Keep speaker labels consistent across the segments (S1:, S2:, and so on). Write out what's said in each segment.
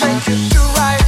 S1: Make it do right.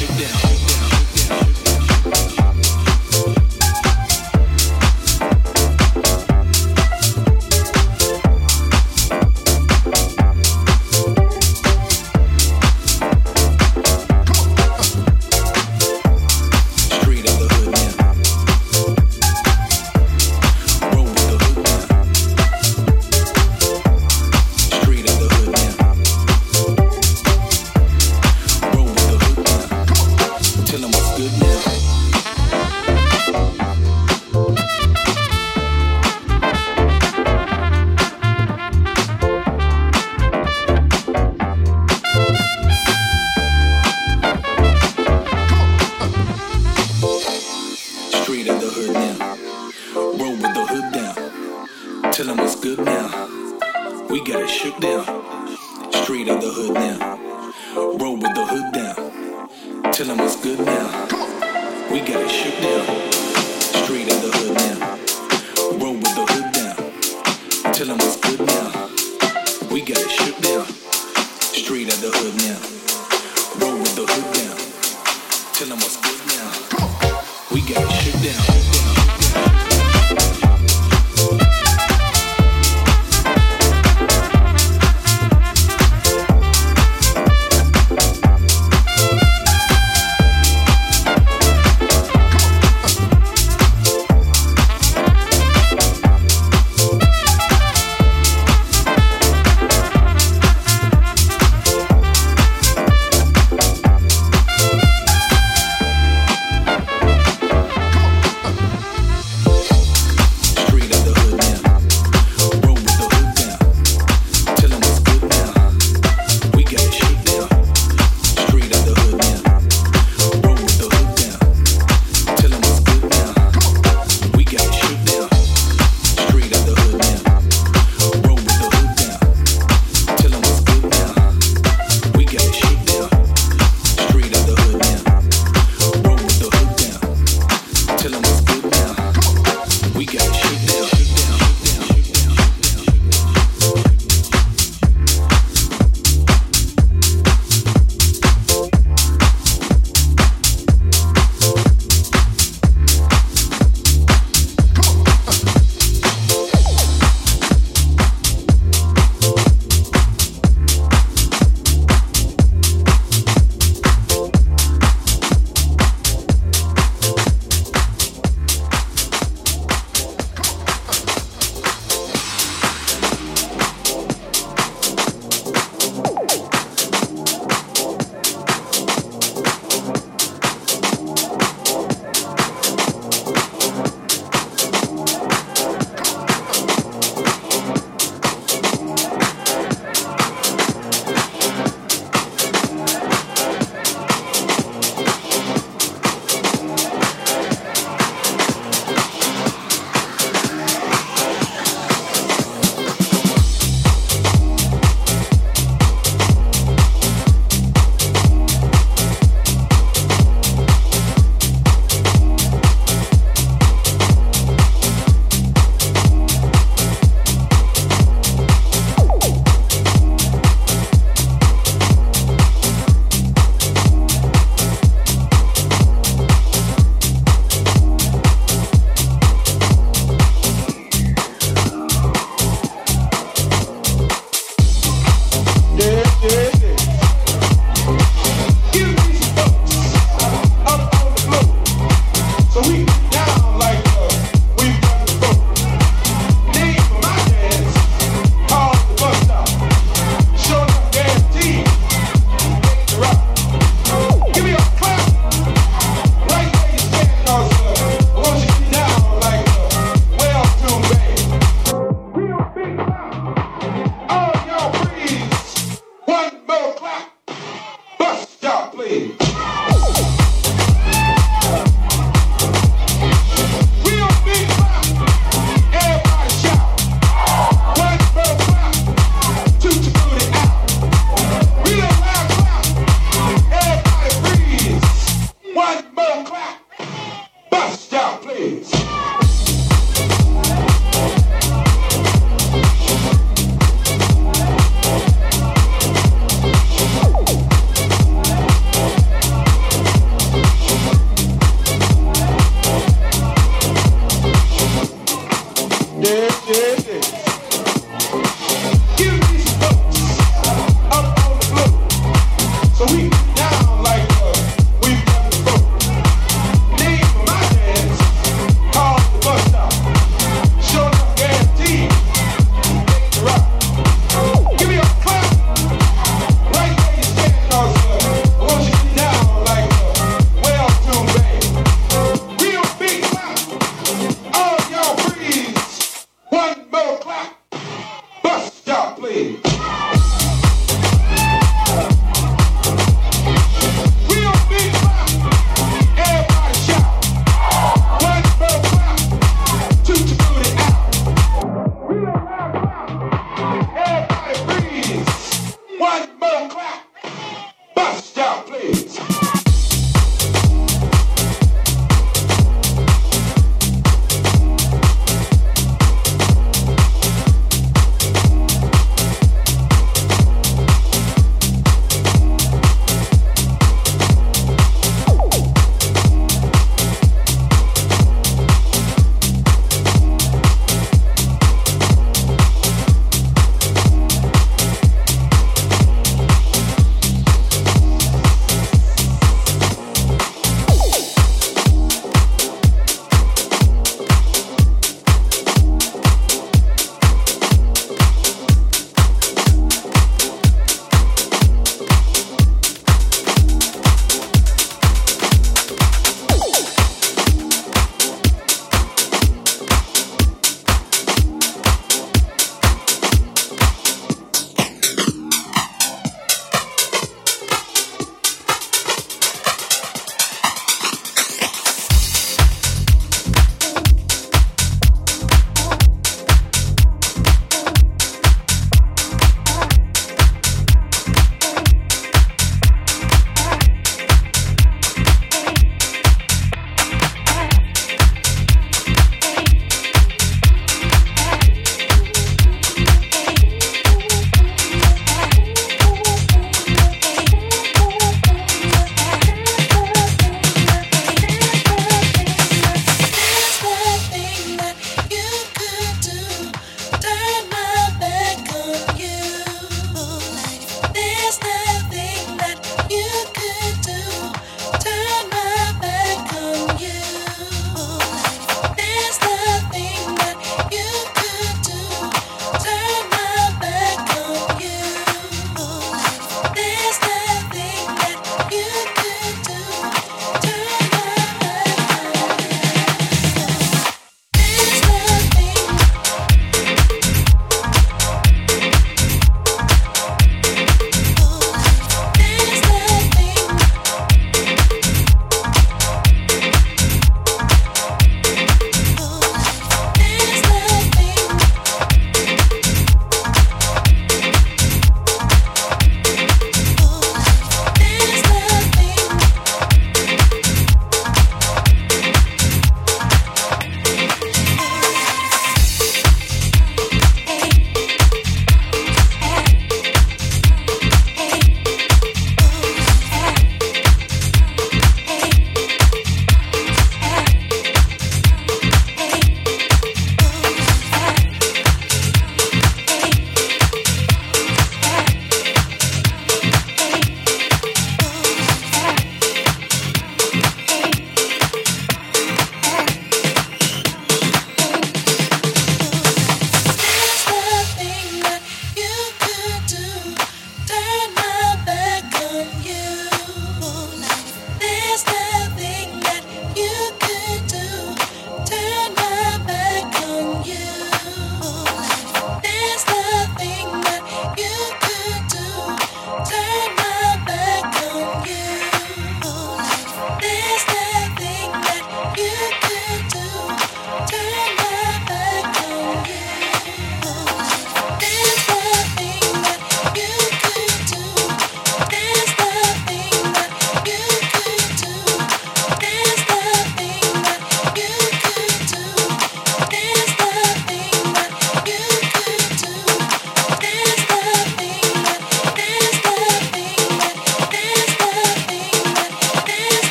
S1: get down.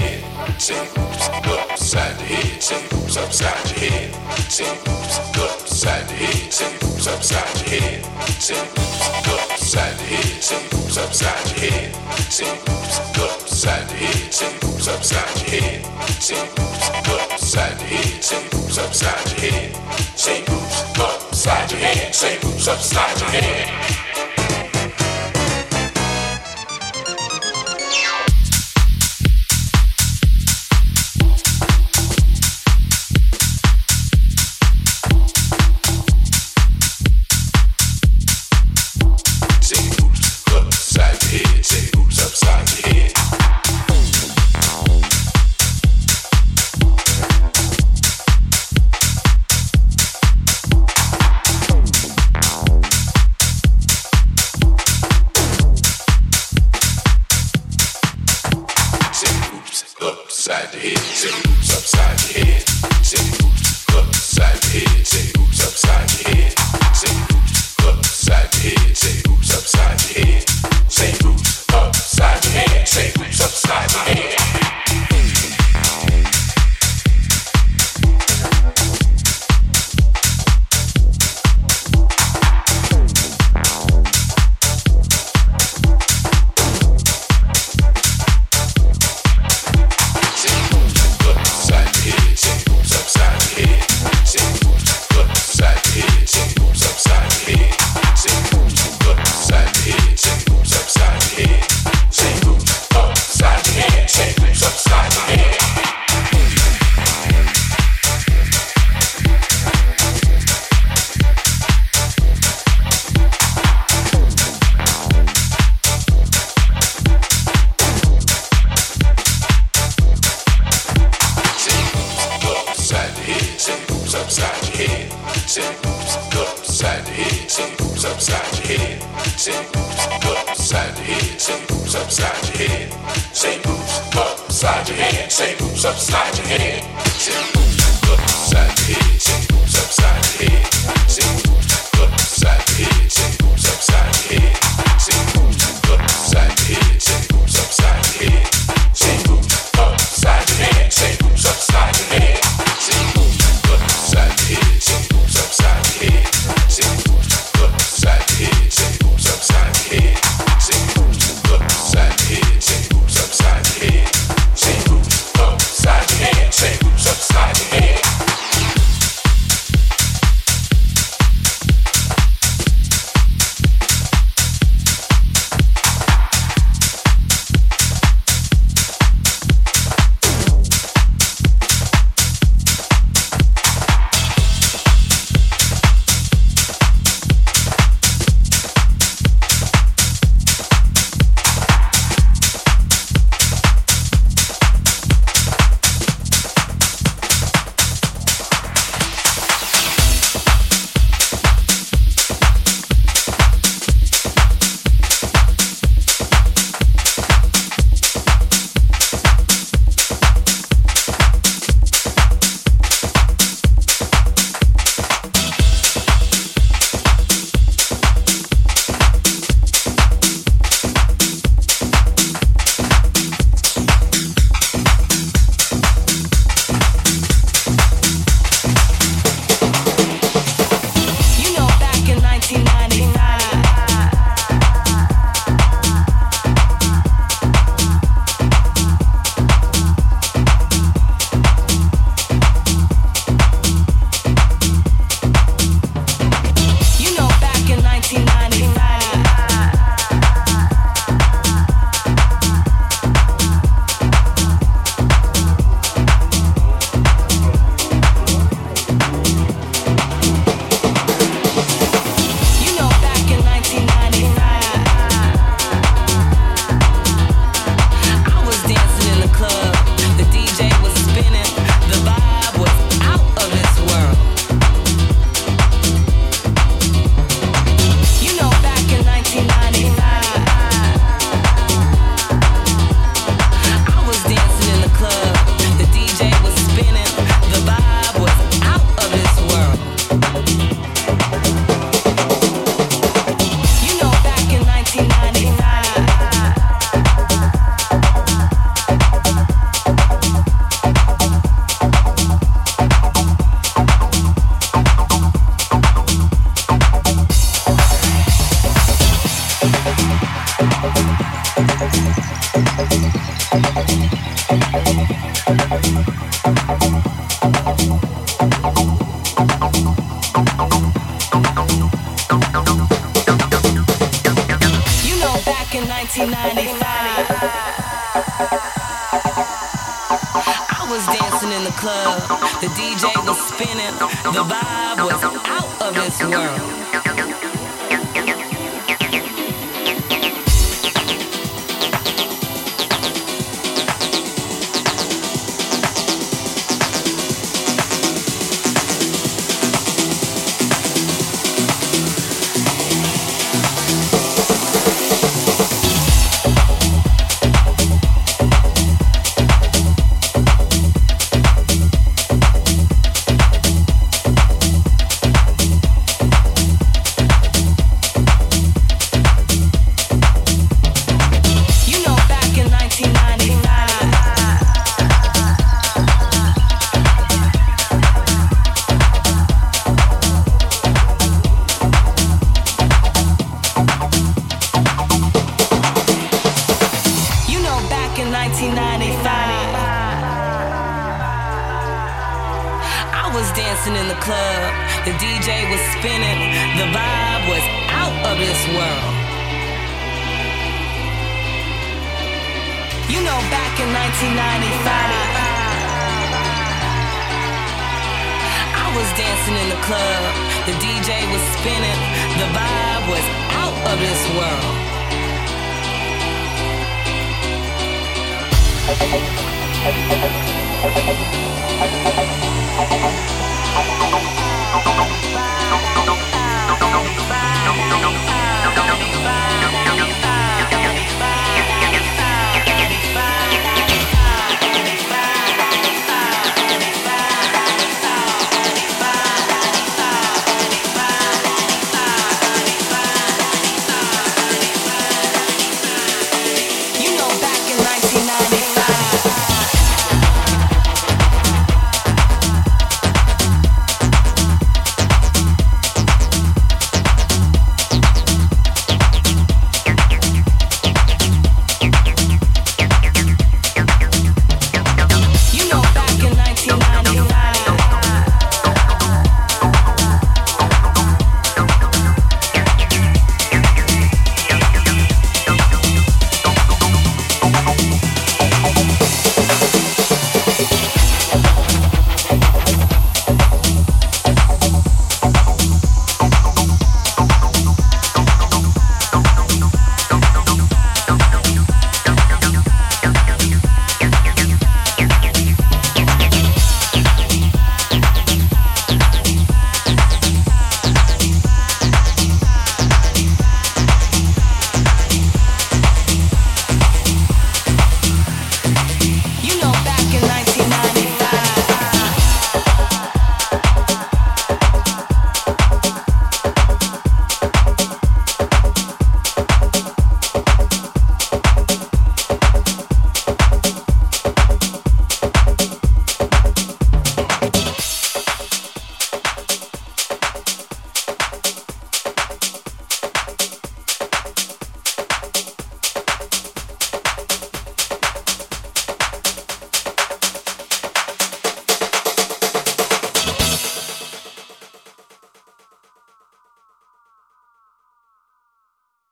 S1: Head. Say oops, upside the head. Say oops, upside your head. Say oops, upside the head. Say oops, upside your head. Say oops, upside the head. Say oops, upside your head. Say oops, upside the head. Say oops, upside your head. Say oops, upside the head. Say oops, upside your head. Say oops, upside your head. Say oops, upside your head. subside. I was dancing in the club, the DJ was
S2: spinning, the vibe was out of this world.